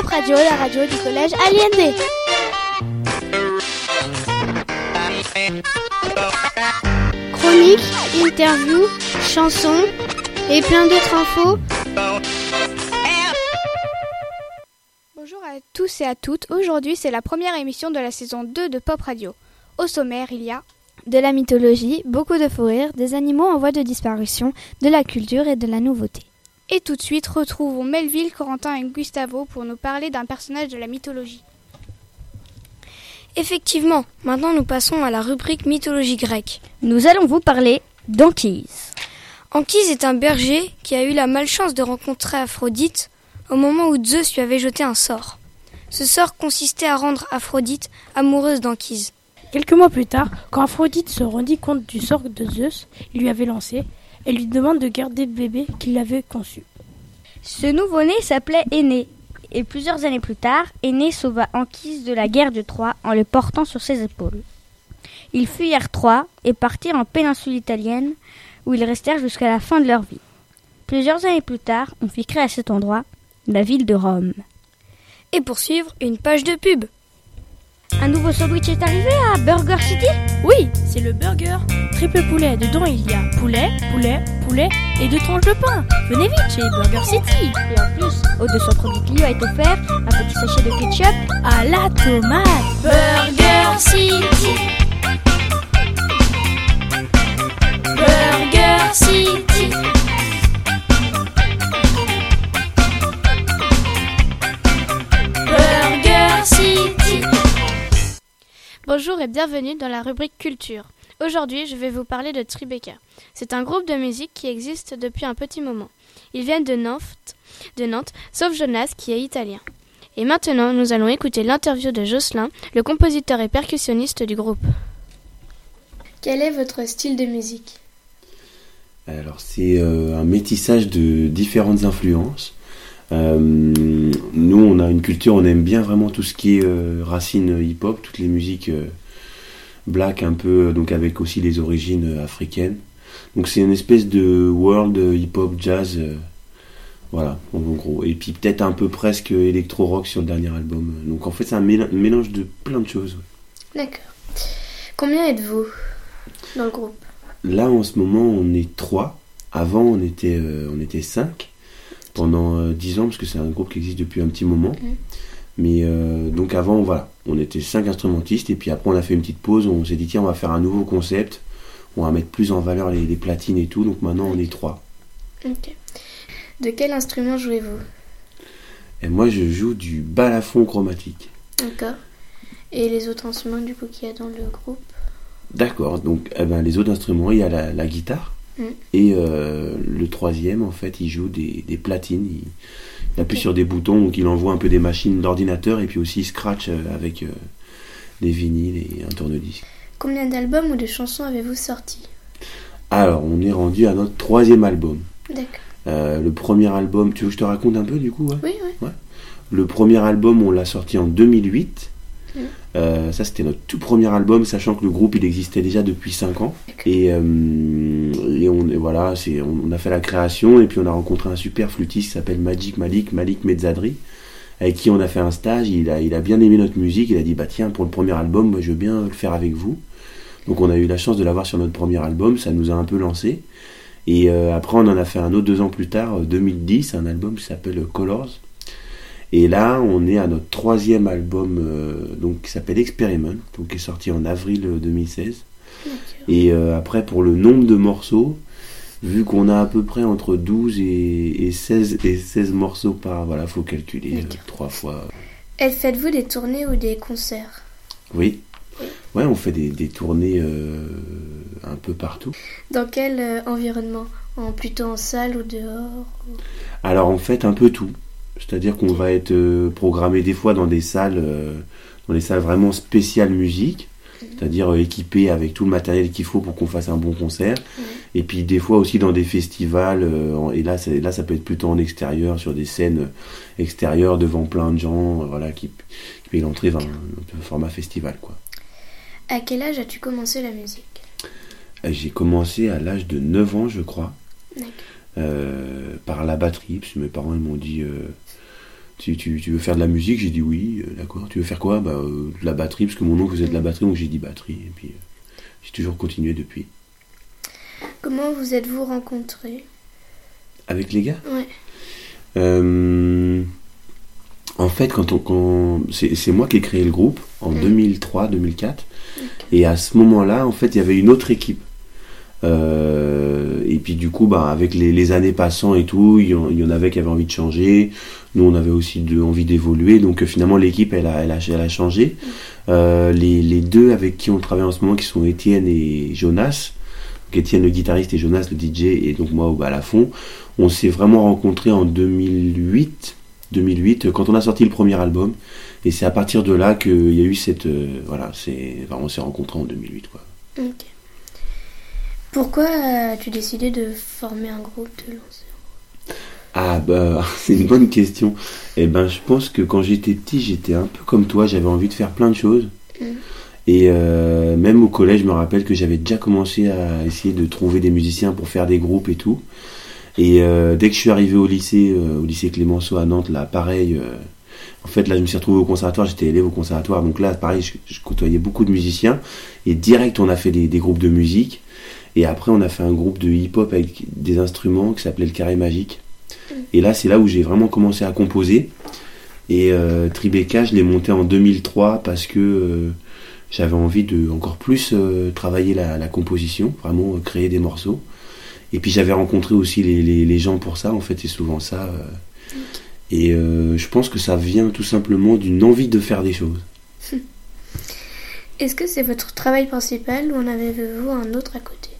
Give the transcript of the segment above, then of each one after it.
Pop Radio, la radio du collège Aliendé. Chronique, interview, chansons et plein d'autres infos. Bonjour à tous et à toutes. Aujourd'hui, c'est la première émission de la saison 2 de Pop Radio. Au sommaire, il y a de la mythologie, beaucoup de faux rires, des animaux en voie de disparition, de la culture et de la nouveauté. Et tout de suite, retrouvons Melville, Corentin et Gustavo pour nous parler d'un personnage de la mythologie. Effectivement, maintenant nous passons à la rubrique mythologie grecque. Nous allons vous parler d'Anchise. Anchise est un berger qui a eu la malchance de rencontrer Aphrodite au moment où Zeus lui avait jeté un sort. Ce sort consistait à rendre Aphrodite amoureuse d'Anchise. Quelques mois plus tard, quand Aphrodite se rendit compte du sort de Zeus, il lui avait lancé, elle lui demande de garder le bébé qu'il avait conçu. Ce nouveau-né s'appelait Aîné, et plusieurs années plus tard, Aîné sauva Anchise de la guerre de Troie en le portant sur ses épaules. Ils fuyirent Troie et partirent en péninsule italienne, où ils restèrent jusqu'à la fin de leur vie. Plusieurs années plus tard, on fit créer à cet endroit la ville de Rome. Et pour suivre, une page de pub. Un nouveau sandwich est arrivé à Burger City Oui, c'est le burger. Triple poulet, dedans il y a poulet, poulet, poulet et deux tranches de pain. Venez vite chez Burger City. Et en plus, au 200 produits Clio est offert un petit sachet de ketchup à la tomate. Burger City. Burger City. Bonjour et bienvenue dans la rubrique culture. Aujourd'hui, je vais vous parler de Tribeca. C'est un groupe de musique qui existe depuis un petit moment. Ils viennent de Nantes, de Nantes, sauf Jonas qui est italien. Et maintenant, nous allons écouter l'interview de Jocelyn, le compositeur et percussionniste du groupe. Quel est votre style de musique? Alors, c'est euh, un métissage de différentes influences. Euh, a une culture, on aime bien vraiment tout ce qui est euh, racines hip-hop, toutes les musiques euh, black un peu, donc avec aussi les origines euh, africaines. Donc c'est une espèce de world hip-hop jazz, euh, voilà, en gros. Et puis peut-être un peu presque électro-rock sur le dernier album. Donc en fait, c'est un mél- mélange de plein de choses. D'accord. Combien êtes-vous dans le groupe? Là, en ce moment, on est trois. Avant, on était, euh, on était cinq pendant euh, dix ans, parce que c'est un groupe qui existe depuis un petit moment. Mais euh, donc avant, voilà, on était cinq instrumentistes, et puis après, on a fait une petite pause. On s'est dit, tiens, on va faire un nouveau concept. On va mettre plus en valeur les, les platines et tout. Donc maintenant, on est trois. Ok. De quel instrument jouez-vous? Et moi, je joue du balafon chromatique. D'accord. Et les autres instruments du coup qu'il y a dans le groupe? D'accord. Donc, eh ben, les autres instruments, il y a la, la guitare. Mhm. Et euh, le troisième, en fait, il joue des, des platines. Il, il appuie sur des boutons, donc il envoie un peu des machines d'ordinateur et puis aussi il scratch euh, avec euh, des vinyles et un tourne-disque. Combien d'albums ou de chansons avez-vous sorti Alors, on est rendu à notre troisième album. D'accord. Euh, le premier album, tu veux que je te raconte un peu du coup ouais? Oui, oui. Le premier album, on l'a sorti en 2008. Euh, ça, c'était notre tout premier album, sachant que le groupe il existait déjà depuis 5 ans. Et, euh, et on, et voilà, c'est, on, on a fait la création et puis on a rencontré un super flûtiste qui s'appelle Magic Malik, Malik Mezzadri, avec qui on a fait un stage. Il a, il a bien aimé notre musique. Il a dit bah tiens pour le premier album, moi je veux bien le faire avec vous. Donc on a eu la chance de l'avoir sur notre premier album. Ça nous a un peu lancé. Et euh, après on en a fait un autre deux ans plus tard, euh, 2010, un album qui s'appelle Colors. Et là, on est à notre troisième album, euh, donc qui s'appelle Experiment, donc qui est sorti en avril euh, 2016. Et euh, après, pour le nombre de morceaux, vu qu'on a à peu près entre 12 et, et 16 et 16 morceaux par, voilà, faut calculer euh, trois fois. Et faites-vous des tournées ou des concerts? Oui. Ouais, on fait des, des tournées euh, un peu partout. Dans quel euh, environnement? En, Plutôt en salle ou dehors? Alors en fait un peu tout. C'est-à-dire qu'on va être euh, programmé des fois dans des salles, euh, dans des salles vraiment spéciales musique, c'est-à-dire euh, équipées avec tout le matériel qu'il faut pour qu'on fasse un bon concert. Et puis des fois aussi dans des festivals. et là, c'est- là, ça peut être plutôt en extérieur, sur des scènes extérieures devant plein de gens, voilà, qui, qui payent l'entrée, un format festival, quoi. À quel âge as-tu commencé la musique? J'ai commencé à l'âge de 9 ans, je crois. Euh, par la batterie, parce que mes parents m'ont dit euh, tu, tu, tu veux faire de la musique J'ai dit oui, euh, d'accord. Tu veux faire quoi bah, euh, De la batterie, parce que mon oncle faisait de la batterie, donc j'ai dit batterie. Et puis euh, j'ai toujours continué depuis. Comment vous êtes-vous rencontrés? Avec les gars? Ouais. En fait, quand on, quand, c'est, c'est moi qui ai créé le groupe en Mm. 2003-2004. Et à ce moment-là, en fait, il y avait une autre équipe. Euh, et puis du coup, bah, avec les, années passant et tout, il y, en, avait qui avaient envie de changer. Nous, on avait aussi envie d'évoluer. Donc euh, finalement, l'équipe, elle a, changé. Euh, les, deux avec qui on travaille en ce moment, qui sont Étienne et Jonas. Donc Étienne le guitariste et Jonas le DJ et donc moi au balafon. On s'est vraiment rencontrés en 2008. 2008 quand on a sorti le premier album et c'est à partir de là qu'il y a eu cette euh, voilà c'est on s'est rencontrés en 2008 quoi. Pourquoi as-tu décidé de former un groupe de lanceurs ah bah c'est une bonne question. Et ben je pense que quand j'étais petit j'étais un peu comme toi j'avais envie de faire plein de choses. Mm. et euh, même au collège je me rappelle que j'avais déjà commencé à essayer de trouver des musiciens pour faire des groupes et tout. Et euh, dès que je suis arrivé au lycée euh, au lycée Clémenceau à Nantes là pareil euh, en fait là je me suis retrouvé au conservatoire j'étais élève au conservatoire. Donc là pareil je, je côtoyais beaucoup de musiciens. Et direct on a fait des, des groupes de musique et après on a fait un groupe de hip-hop avec des instruments qui s'appelait le carré magique. Et là c'est là où j'ai vraiment commencé à composer. Et euh, Tribeca je l'ai monté en 2003 parce que euh, j'avais envie de encore plus euh, travailler la, la composition vraiment créer des morceaux. Et puis j'avais rencontré aussi les, les, les gens pour ça en fait c'est souvent ça euh. et je pense que ça vient tout simplement d'une envie de faire des choses. Est-ce que c'est votre travail principal ou en avez-vous un autre à côté?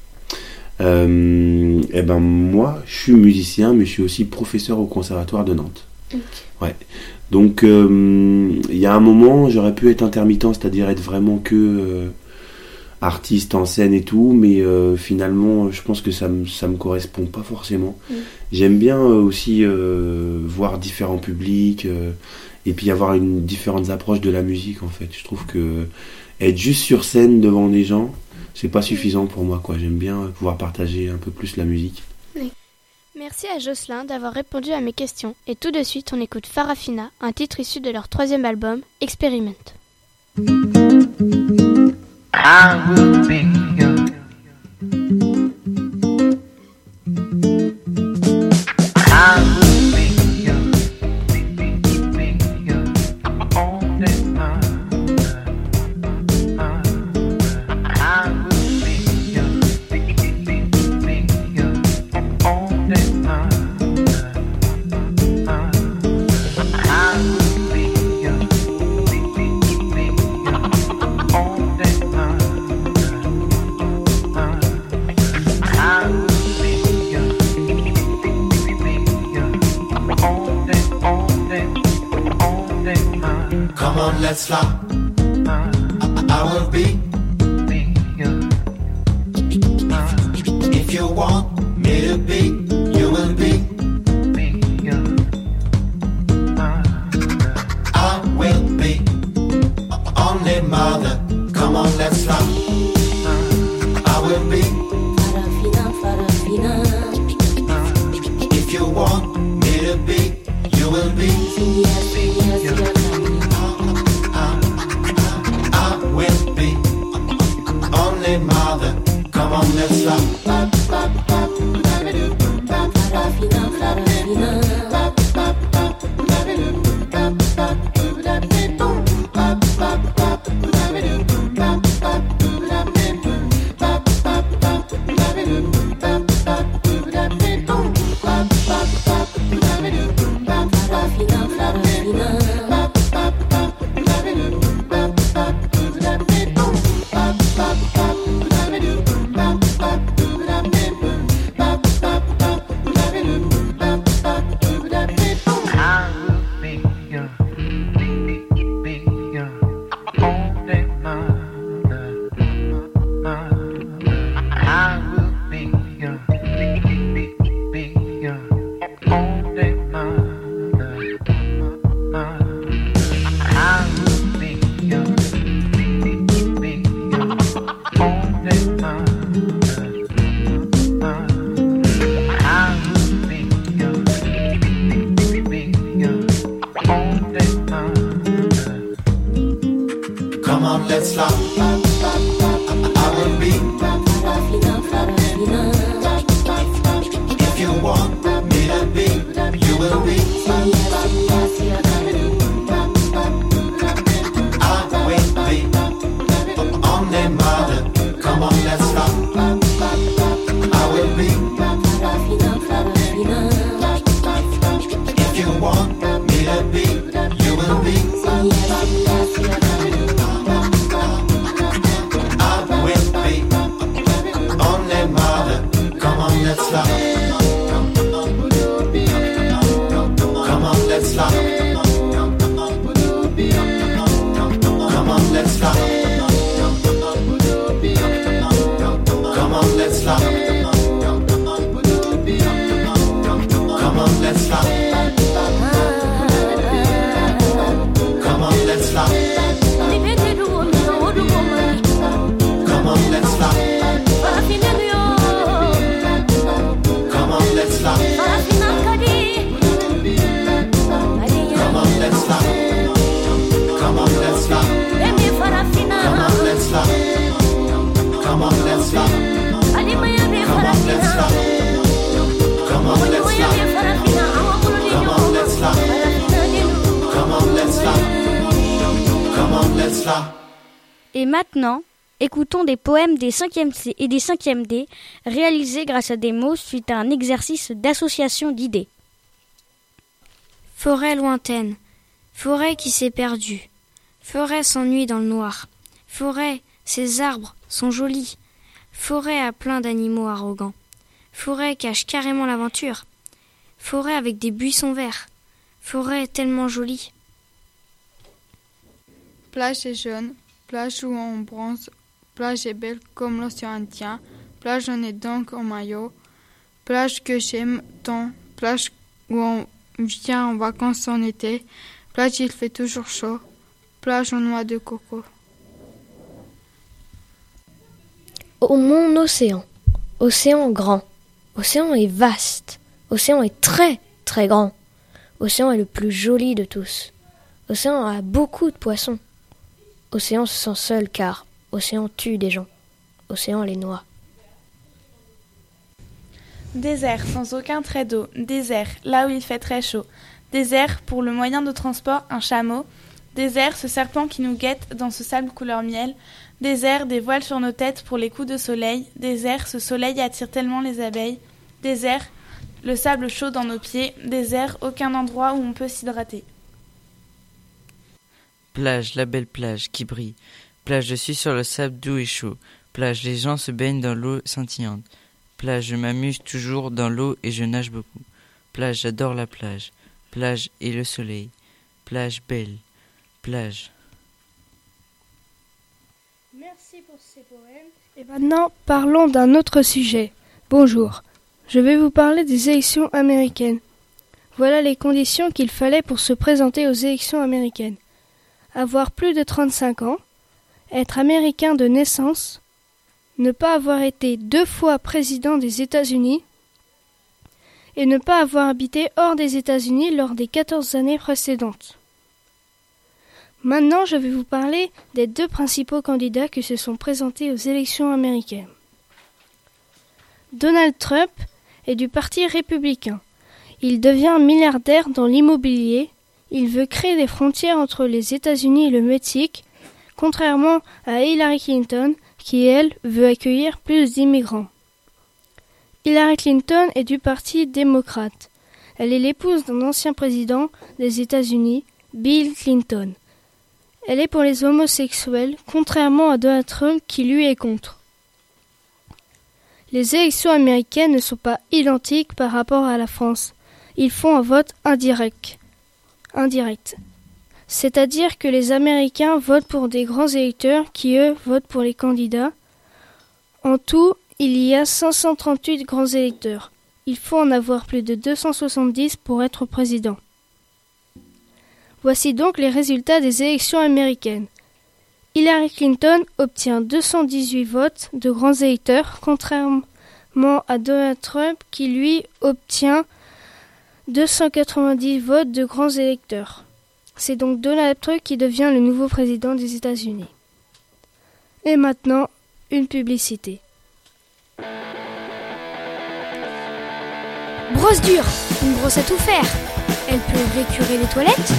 Euh, eh ben moi, je suis musicien, mais je suis aussi professeur au conservatoire de Nantes. Ouais. Donc euh, il y a un moment, j'aurais pu être intermittent, c'est-à-dire être vraiment que euh, artiste en scène et tout, mais euh, finalement, je pense que ça me ça me correspond pas forcément. Mm. J'aime bien aussi euh, voir différents publics euh, et puis avoir une différentes approches de la musique en fait. Je trouve que être juste sur scène devant des gens, c'est pas suffisant pour moi quoi. J'aime bien pouvoir partager un peu plus la musique. Merci à Jocelyn d'avoir répondu à mes questions. Et tout de suite, on écoute Farafina, un titre issu de leur troisième album, Experiment. I will be I will be if you want me to be. You will be. I will be only mother. Come on, let's fly. Let's rock. Come on, let's rock. Come on, let's rock. Come on, let's rock. Come on, let's rock. Come on, let's rock. Come on, let's rock. Et maintenant, écoutons des poèmes des 5e C et des 5e D réalisés grâce à des mots suite à un exercice d'association d'idées. Forêt lointaine, forêt qui s'est perdue, forêt s'ennuie dans le noir, forêt, ses arbres sont jolis, forêt a plein d'animaux arrogants, forêt cache carrément l'aventure, forêt avec des buissons verts, forêt tellement jolie. Plage est jaune, plage où on bronze, plage est belle comme l'océan Indien, plage on est donc en maillot, plage que j'aime tant, plage où on vient en vacances en été, plage il fait toujours chaud, plage en noix de coco. Ô mon océan, océan grand, océan est vaste, océan est très très grand, océan est le plus joli de tous, océan a beaucoup de poissons, océan se sent seul car océan tue des gens, océan les noie. Désert sans aucun trait d'eau, désert là où il fait très chaud, désert pour le moyen de transport un chameau, désert ce serpent qui nous guette dans ce sable couleur miel, désert des voiles sur nos têtes pour les coups de soleil, désert ce soleil attire tellement les abeilles, désert le sable chaud dans nos pieds, désert aucun endroit où on peut s'hydrater. Plage, la belle plage qui brille. Plage, je suis sur le sable doux et chaud. Plage, les gens se baignent dans l'eau scintillante. Plage, je m'amuse toujours dans l'eau et je nage beaucoup. Plage, j'adore la plage. Plage et le soleil. Plage belle. Plage. Merci Et maintenant, parlons d'un autre sujet. Bonjour. Je vais vous parler des élections américaines. Voilà les conditions qu'il fallait pour se présenter aux élections américaines. Avoir plus de 35 ans, être américain de naissance, ne pas avoir été deux fois président des États-Unis et ne pas avoir habité hors des États-Unis lors des 14 années précédentes. Maintenant, je vais vous parler des deux principaux candidats qui se sont présentés aux élections américaines. Donald Trump est du Parti républicain. Il devient milliardaire dans l'immobilier. Il veut créer des frontières entre les États-Unis et le Mexique, contrairement à Hillary Clinton, qui, elle, veut accueillir plus d'immigrants. Hillary Clinton est du Parti démocrate. Elle est l'épouse d'un ancien président des États-Unis, Bill Clinton. Elle est pour les homosexuels, contrairement à Donald Trump qui lui est contre. Les élections américaines ne sont pas identiques par rapport à la France. Ils font un vote indirect. Indirect. C'est-à-dire que les Américains votent pour des grands électeurs qui, eux, votent pour les candidats. En tout, il y a 538 grands électeurs. Il faut en avoir plus de 270 pour être président. Voici donc les résultats des élections américaines. Hillary Clinton obtient 218 votes de grands électeurs, contrairement à Donald Trump qui lui obtient 290 votes de grands électeurs. C'est donc Donald Trump qui devient le nouveau président des États-Unis. Et maintenant, une publicité. Brosse dure, une brosse à tout faire. Elle peut récurer les toilettes,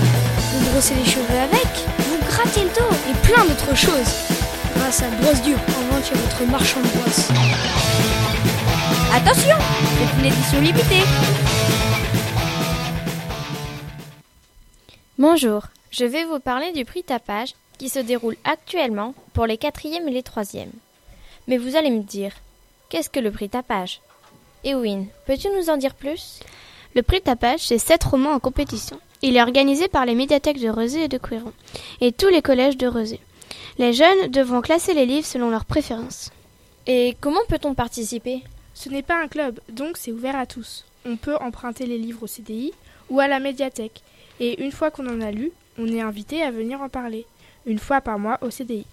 vous brosser les cheveux avec, vous gratter le dos et plein d'autres choses. Grâce à Brosse dure, inventez votre marchand de brosse. Attention, c'est une édition limitée. Bonjour, je vais vous parler du prix tapage qui se déroule actuellement pour les quatrièmes et les troisièmes. Mais vous allez me dire, qu'est-ce que le prix tapage? Ewin, peux-tu nous en dire plus? Le prix tapage, c'est sept romans en compétition. Il est organisé par les médiathèques de Rezé et de Couéron et tous les collèges de Rezé. Les jeunes devront classer les livres selon leurs préférences. Et comment peut-on participer? Ce n'est pas un club, donc c'est ouvert à tous. On peut emprunter les livres au CDI ou à la médiathèque. Et une fois qu'on en a lu, on est invité à venir en parler, une fois par mois au CDI.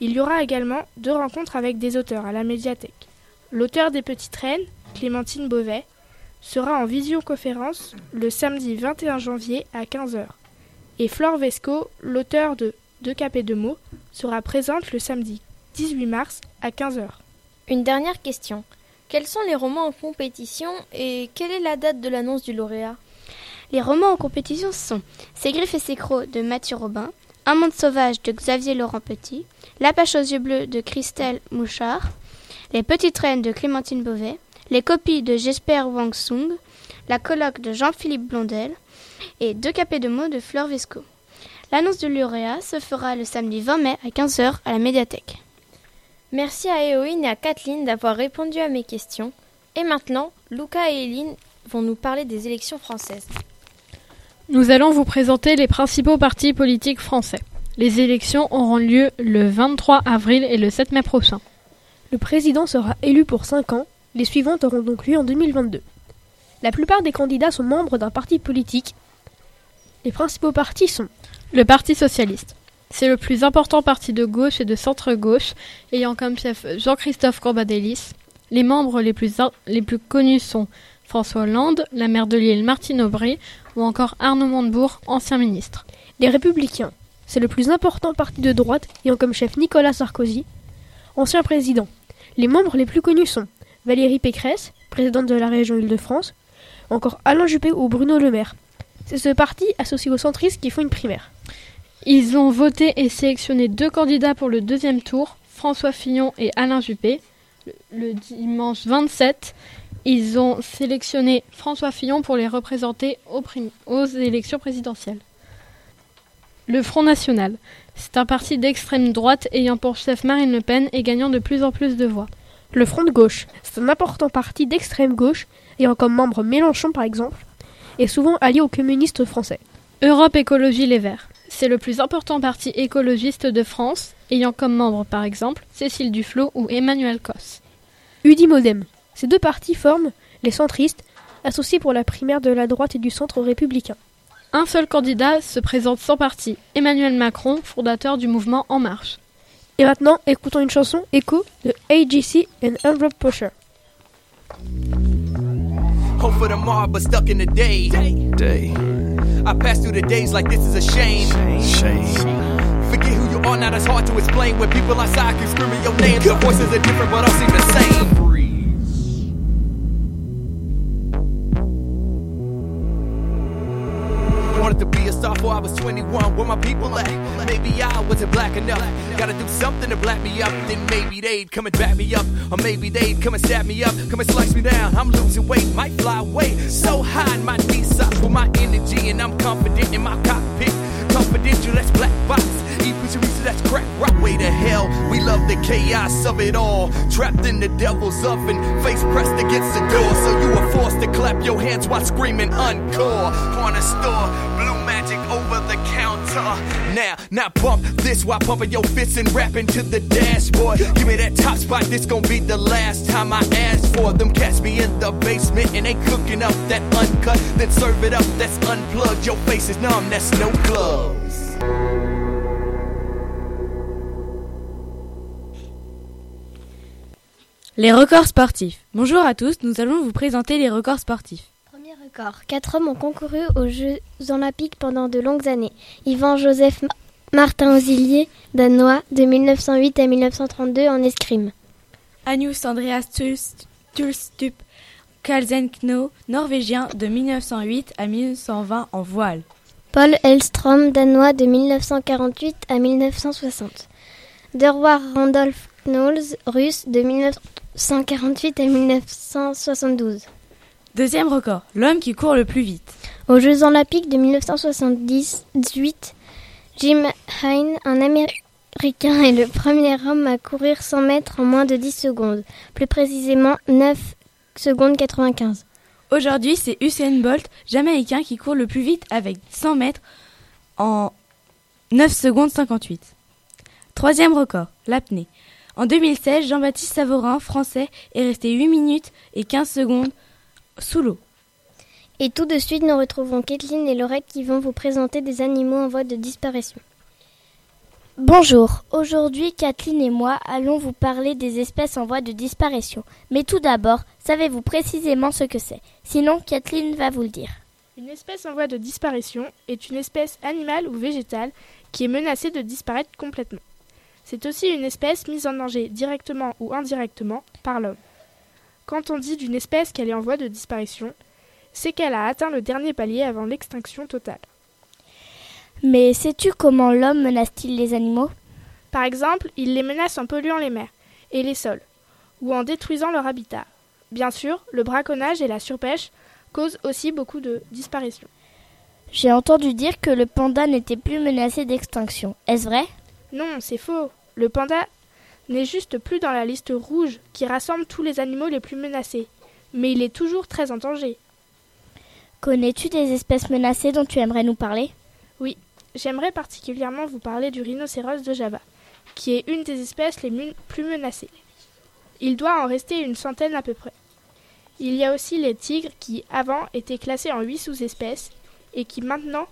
Il y aura également deux rencontres avec des auteurs à la médiathèque. L'auteur des Petites Reines, Clémentine Beauvais, sera en visioconférence le samedi 21 janvier à 15h. Et Flore Vesco, l'auteur de Deux capes et deux mots, sera présente le samedi 18 mars à 15h. Une dernière question. Quels sont les romans en compétition et quelle est la date de l'annonce du lauréat? Les romans en compétition sont Ses griffes et ses crocs de Mathieu Robin, Un monde sauvage de Xavier Laurent Petit, La pêche aux yeux bleus de Christelle Mouchard, Les petites reines de Clémentine Beauvais, Les copies de Jesper Wang Sung, La colloque de Jean-Philippe Blondel et Deux capés de mots de Fleur Vesco. L'annonce du lauréat se fera le samedi 20 mai à 15h à la médiathèque. Merci à Eoine et à Kathleen d'avoir répondu à mes questions. Et maintenant, Luca et Eline vont nous parler des élections françaises. Nous allons vous présenter les principaux partis politiques français. Les élections auront lieu le 23 avril et le 7 mai prochain. Le président sera élu pour 5 ans, les suivantes auront donc lieu en 2022. La plupart des candidats sont membres d'un parti politique. Les principaux partis sont Le Parti socialiste. C'est le plus important parti de gauche et de centre-gauche, ayant comme chef Jean-Christophe Corbadélis. Les membres les plus, les plus connus sont François Hollande, la maire de Lille Martine Aubry ou encore Arnaud Montebourg, ancien ministre. Les Républicains. C'est le plus important parti de droite ayant comme chef Nicolas Sarkozy, ancien président. Les membres les plus connus sont Valérie Pécresse, présidente de la région Île-de-France, encore Alain Juppé ou Bruno Le Maire. C'est ce parti associé aux centristes qui font une primaire. Ils ont voté et sélectionné deux candidats pour le deuxième tour, François Fillon et Alain Juppé. Le, dimanche 27, ils ont sélectionné François Fillon pour les représenter aux élections présidentielles. Le Front National. C'est un parti d'extrême droite ayant pour chef Marine Le Pen et gagnant de plus en plus de voix. Le Front de gauche. C'est un important parti d'extrême gauche ayant comme membre Mélenchon par exemple, et souvent allié aux communistes français. Europe Écologie Les Verts. C'est le plus important parti écologiste de France, ayant comme membres par exemple Cécile Duflot ou Emmanuel Cos. Udimodem. Ces deux partis forment les centristes, associés pour la primaire de la droite et du centre républicain. Un seul candidat se présente sans parti, Emmanuel Macron, fondateur du mouvement En Marche. Et maintenant, écoutons une chanson Echo de AGC and Envelope Pusher. Hope for tomorrow, but stuck in the day. Day. I pass through the days like this is a shame. Shame. Forget who you are, now that's hard to explain. When people outside keep screaming your names, the voices are different, but all seem the same. To be a before I was 21. Where my people at? Maybe I wasn't black enough. Gotta do something to black me up. Then maybe they'd come and back me up. Or maybe they'd come and stab me up. Come and slice me down. I'm losing weight, might fly away. So high in my knee socks with my energy. And I'm confident in my cockpit. Confidential, that's black box. Even reach that's crack rock. Way to hell. We love the chaos of it all. Trapped in the devil's oven. Face pressed against the door. So you were forced to clap your hands while screaming encore. Corner store. Blue magic over the counter. Now, now bump this while pumping your fists and rapping to the dashboard. Give me that top spot, this gon' be the last time I ask for them. Catch me in the basement and they cooking up that uncut. Then serve it up, that's unplugged. Your face is numb, that's no gloves. Les records sportifs. Bonjour à tous, nous allons vous présenter les records sportifs. Premier record. Quatre hommes ont concouru aux Jeux Olympiques pendant de longues années. Yvan Joseph Martin Auxilier, danois, de 1908 à 1932 en escrime. Agnus Andreas Tulstup Kalsenkno, norvégien, de 1908 à 1920 en voile. Paul Elstrom, danois, de 1948 à 1960. Derwar Randolph Knowles, russe, de 1948 à 1972. Deuxième record, l'homme qui court le plus vite. Aux Jeux Olympiques de 1978, Jim Hine, un Américain, est le premier homme à courir 100 mètres en moins de 10 secondes, plus précisément 9 secondes 95. Aujourd'hui, c'est Usain Bolt, Jamaïcain, qui court le plus vite avec 100 mètres en 9 secondes 58. Troisième record, l'apnée. En 2016, Jean-Baptiste Savorin, français, est resté 8 minutes et 15 secondes sous l'eau. Et tout de suite, nous retrouvons Kathleen et Laurette qui vont vous présenter des animaux en voie de disparition. Bonjour, aujourd'hui Kathleen et moi allons vous parler des espèces en voie de disparition. Mais tout d'abord, savez-vous précisément ce que c'est? Sinon, Kathleen va vous le dire. Une espèce en voie de disparition est une espèce animale ou végétale qui est menacée de disparaître complètement. C'est aussi une espèce mise en danger directement ou indirectement par l'homme. Quand on dit d'une espèce qu'elle est en voie de disparition, c'est qu'elle a atteint le dernier palier avant l'extinction totale. Mais sais-tu comment l'homme menace-t-il les animaux? Par exemple, il les menace en polluant les mers et les sols, ou en détruisant leur habitat. Bien sûr, le braconnage et la surpêche causent aussi beaucoup de disparitions. J'ai entendu dire que le panda n'était plus menacé d'extinction. Est-ce vrai? Non, c'est faux. Le panda n'est juste plus dans la liste rouge qui rassemble tous les animaux les plus menacés, mais il est toujours très en danger. Connais-tu des espèces menacées dont tu aimerais nous parler? Oui, j'aimerais particulièrement vous parler du rhinocéros de Java, qui est une des espèces les plus menacées. Il doit en rester une centaine à peu près. Il y a aussi les tigres qui, avant, étaient classés en huit sous-espèces et qui maintenant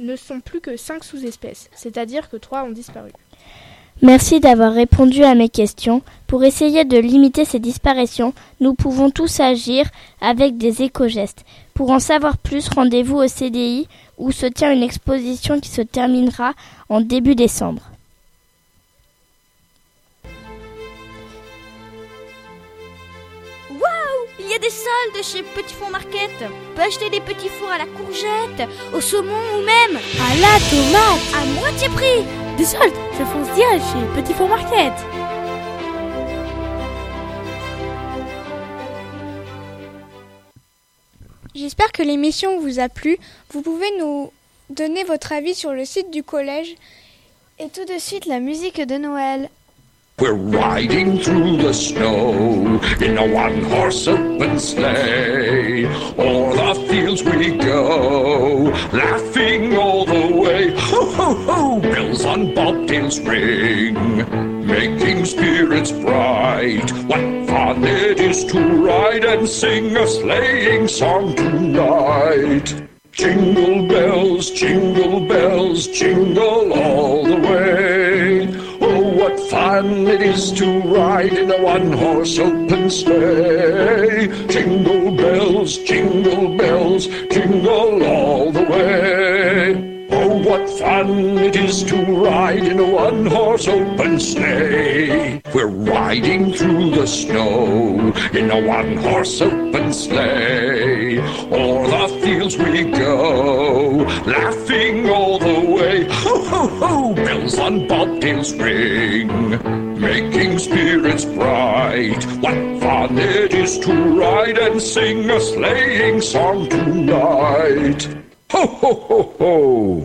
ne sont plus que cinq sous-espèces, c'est-à-dire que trois ont disparu. Merci d'avoir répondu à mes questions. Pour essayer de limiter ces disparitions, nous pouvons tous agir avec des éco-gestes. Pour en savoir plus, rendez-vous au CDI où se tient une exposition qui se terminera en début décembre. Waouh Il y a des soldes chez Petit Four Market. On peut acheter des petits fours à la courgette, au saumon ou même à la tomate à moitié prix. Des je fonce direct chez Petit Four Market. J'espère que l'émission vous a plu. Vous pouvez nous donner votre avis sur le site du collège. Et tout de suite, la musique de Noël. We're riding through the snow in a one horse open sleigh. O'er the fields we go, laughing all the way. Ho, ho, ho! Bells on bobtails ring, making spirits bright. What fun it is to ride and sing a sleighing song tonight. Jingle bells, jingle bells, jingle all the way. Fun it is to ride in a one-horse open sleigh. Jingle bells, jingle bells, jingle all the way. Oh, what fun it is to ride in a one-horse open sleigh. We're riding through the snow in a one-horse open sleigh. O'er the fields we go, laughing all the way. Ho! Bells on bobtails ring, making spirits bright. What fun it is to ride and sing a sleighing song tonight. Ho, ho, ho, ho!